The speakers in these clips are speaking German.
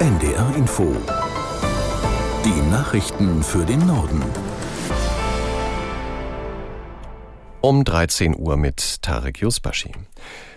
NDR Info. Die Nachrichten für den Norden. Um 13 Uhr mit Tarek Yusbashi.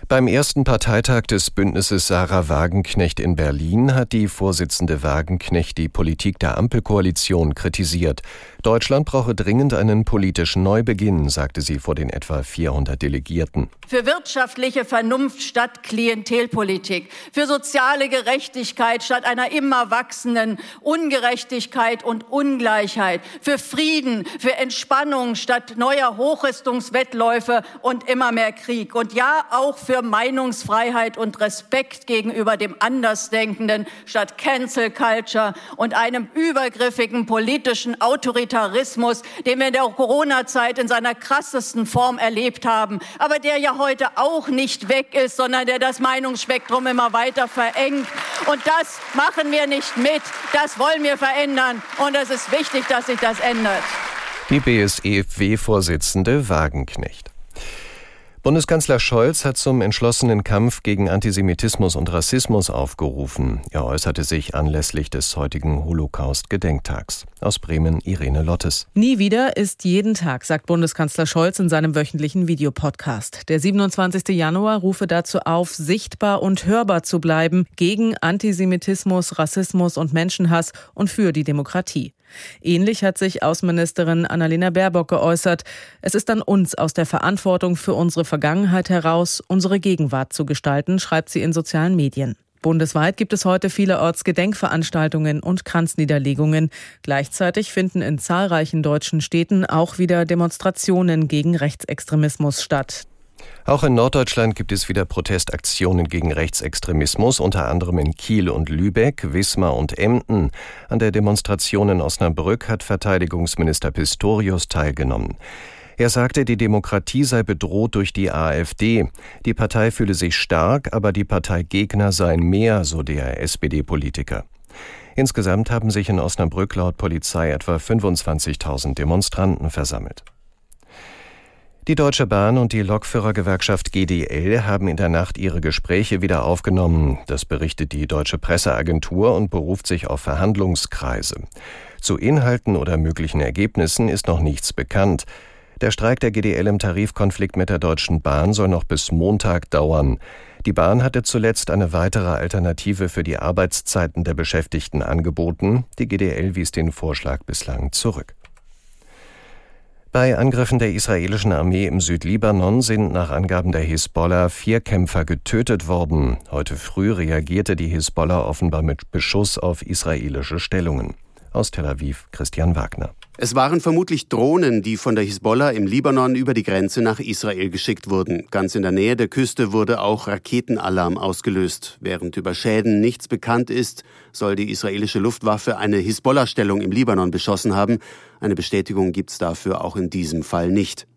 Beim ersten Parteitag des Bündnisses Sarah Wagenknecht in Berlin hat die Vorsitzende Wagenknecht die Politik der Ampelkoalition kritisiert. Deutschland brauche dringend einen politischen Neubeginn, sagte sie vor den etwa 400 Delegierten. Für wirtschaftliche Vernunft statt Klientelpolitik, für soziale Gerechtigkeit statt einer immer wachsenden Ungerechtigkeit und Ungleichheit, für Frieden, für Entspannung statt neuer Hochrüstungswettläufe und immer mehr Krieg und ja auch für Meinungsfreiheit und Respekt gegenüber dem Andersdenkenden statt Cancel Culture und einem übergriffigen politischen Autoritarismus, den wir in der Corona-Zeit in seiner krassesten Form erlebt haben, aber der ja heute auch nicht weg ist, sondern der das Meinungsspektrum immer weiter verengt. Und das machen wir nicht mit. Das wollen wir verändern. Und es ist wichtig, dass sich das ändert. Die BSEW-Vorsitzende Wagenknecht. Bundeskanzler Scholz hat zum entschlossenen Kampf gegen Antisemitismus und Rassismus aufgerufen. Er äußerte sich anlässlich des heutigen Holocaust-Gedenktags. Aus Bremen Irene Lottes. Nie wieder ist jeden Tag, sagt Bundeskanzler Scholz in seinem wöchentlichen Videopodcast. Der 27. Januar rufe dazu auf, sichtbar und hörbar zu bleiben gegen Antisemitismus, Rassismus und Menschenhass und für die Demokratie. Ähnlich hat sich Außenministerin Annalena Baerbock geäußert. Es ist an uns, aus der Verantwortung für unsere Vergangenheit heraus, unsere Gegenwart zu gestalten, schreibt sie in sozialen Medien. Bundesweit gibt es heute vielerorts Gedenkveranstaltungen und Kranzniederlegungen. Gleichzeitig finden in zahlreichen deutschen Städten auch wieder Demonstrationen gegen Rechtsextremismus statt. Auch in Norddeutschland gibt es wieder Protestaktionen gegen Rechtsextremismus, unter anderem in Kiel und Lübeck, Wismar und Emden. An der Demonstration in Osnabrück hat Verteidigungsminister Pistorius teilgenommen. Er sagte, die Demokratie sei bedroht durch die AfD. Die Partei fühle sich stark, aber die Parteigegner seien mehr, so der SPD-Politiker. Insgesamt haben sich in Osnabrück laut Polizei etwa 25.000 Demonstranten versammelt. Die Deutsche Bahn und die Lokführergewerkschaft GDL haben in der Nacht ihre Gespräche wieder aufgenommen. Das berichtet die Deutsche Presseagentur und beruft sich auf Verhandlungskreise. Zu Inhalten oder möglichen Ergebnissen ist noch nichts bekannt. Der Streik der GDL im Tarifkonflikt mit der Deutschen Bahn soll noch bis Montag dauern. Die Bahn hatte zuletzt eine weitere Alternative für die Arbeitszeiten der Beschäftigten angeboten. Die GDL wies den Vorschlag bislang zurück. Bei Angriffen der israelischen Armee im Südlibanon sind nach Angaben der Hisbollah vier Kämpfer getötet worden. Heute früh reagierte die Hisbollah offenbar mit Beschuss auf israelische Stellungen. Aus Tel Aviv Christian Wagner. Es waren vermutlich Drohnen, die von der Hisbollah im Libanon über die Grenze nach Israel geschickt wurden. Ganz in der Nähe der Küste wurde auch Raketenalarm ausgelöst. Während über Schäden nichts bekannt ist, soll die israelische Luftwaffe eine Hisbollah-Stellung im Libanon beschossen haben. Eine Bestätigung gibt's dafür auch in diesem Fall nicht.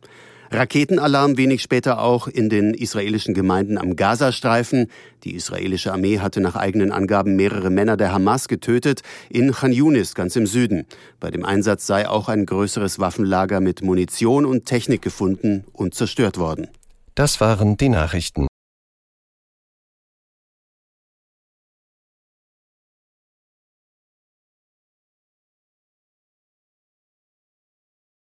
Raketenalarm wenig später auch in den israelischen Gemeinden am Gazastreifen. Die israelische Armee hatte nach eigenen Angaben mehrere Männer der Hamas getötet in Khan Yunis, ganz im Süden. Bei dem Einsatz sei auch ein größeres Waffenlager mit Munition und Technik gefunden und zerstört worden. Das waren die Nachrichten.